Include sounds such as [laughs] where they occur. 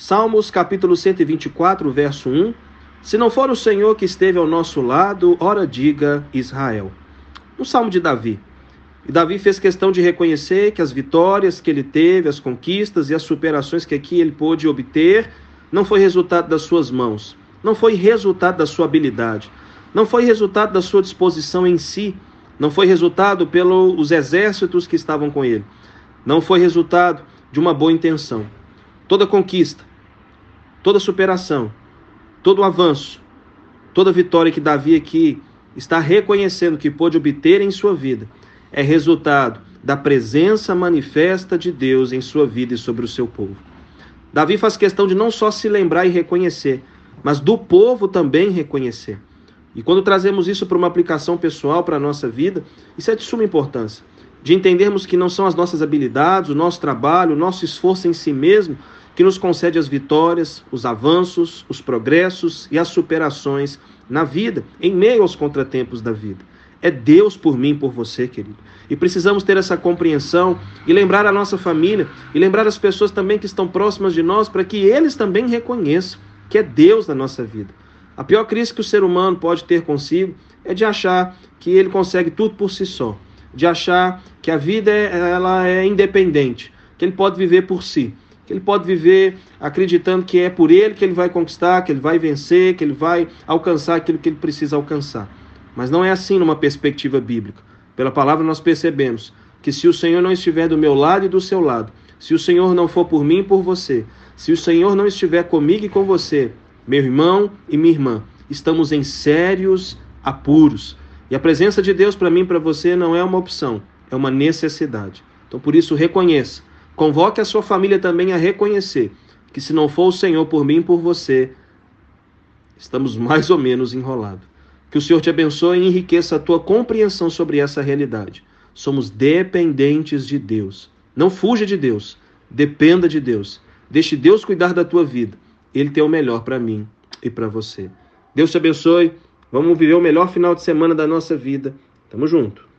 Salmos capítulo 124, verso 1. Se não for o Senhor que esteve ao nosso lado, ora diga Israel. Um salmo de Davi. E Davi fez questão de reconhecer que as vitórias que ele teve, as conquistas e as superações que aqui ele pôde obter, não foi resultado das suas mãos, não foi resultado da sua habilidade, não foi resultado da sua disposição em si, não foi resultado pelos exércitos que estavam com ele, não foi resultado de uma boa intenção. Toda conquista, toda superação, todo avanço, toda vitória que Davi aqui está reconhecendo que pôde obter em sua vida é resultado da presença manifesta de Deus em sua vida e sobre o seu povo. Davi faz questão de não só se lembrar e reconhecer, mas do povo também reconhecer. E quando trazemos isso para uma aplicação pessoal para a nossa vida, isso é de suma importância. De entendermos que não são as nossas habilidades, o nosso trabalho, o nosso esforço em si mesmo que nos concede as vitórias, os avanços, os progressos e as superações na vida, em meio aos contratempos da vida. É Deus por mim, por você, querido. E precisamos ter essa compreensão e lembrar a nossa família e lembrar as pessoas também que estão próximas de nós para que eles também reconheçam que é Deus na nossa vida. A pior crise que o ser humano pode ter consigo é de achar que ele consegue tudo por si só, de achar que a vida é, ela é independente, que ele pode viver por si que ele pode viver acreditando que é por ele que ele vai conquistar, que ele vai vencer, que ele vai alcançar aquilo que ele precisa alcançar. Mas não é assim numa perspectiva bíblica. Pela palavra nós percebemos que se o Senhor não estiver do meu lado e do seu lado, se o Senhor não for por mim e por você, se o Senhor não estiver comigo e com você, meu irmão e minha irmã, estamos em sérios apuros. E a presença de Deus para mim e para você não é uma opção, é uma necessidade. Então por isso reconheça Convoque a sua família também a reconhecer que se não for o Senhor por mim e por você, estamos [laughs] mais ou menos enrolados. Que o Senhor te abençoe e enriqueça a tua compreensão sobre essa realidade. Somos dependentes de Deus. Não fuja de Deus. Dependa de Deus. Deixe Deus cuidar da tua vida. Ele tem o melhor para mim e para você. Deus te abençoe. Vamos viver o melhor final de semana da nossa vida. Tamo junto.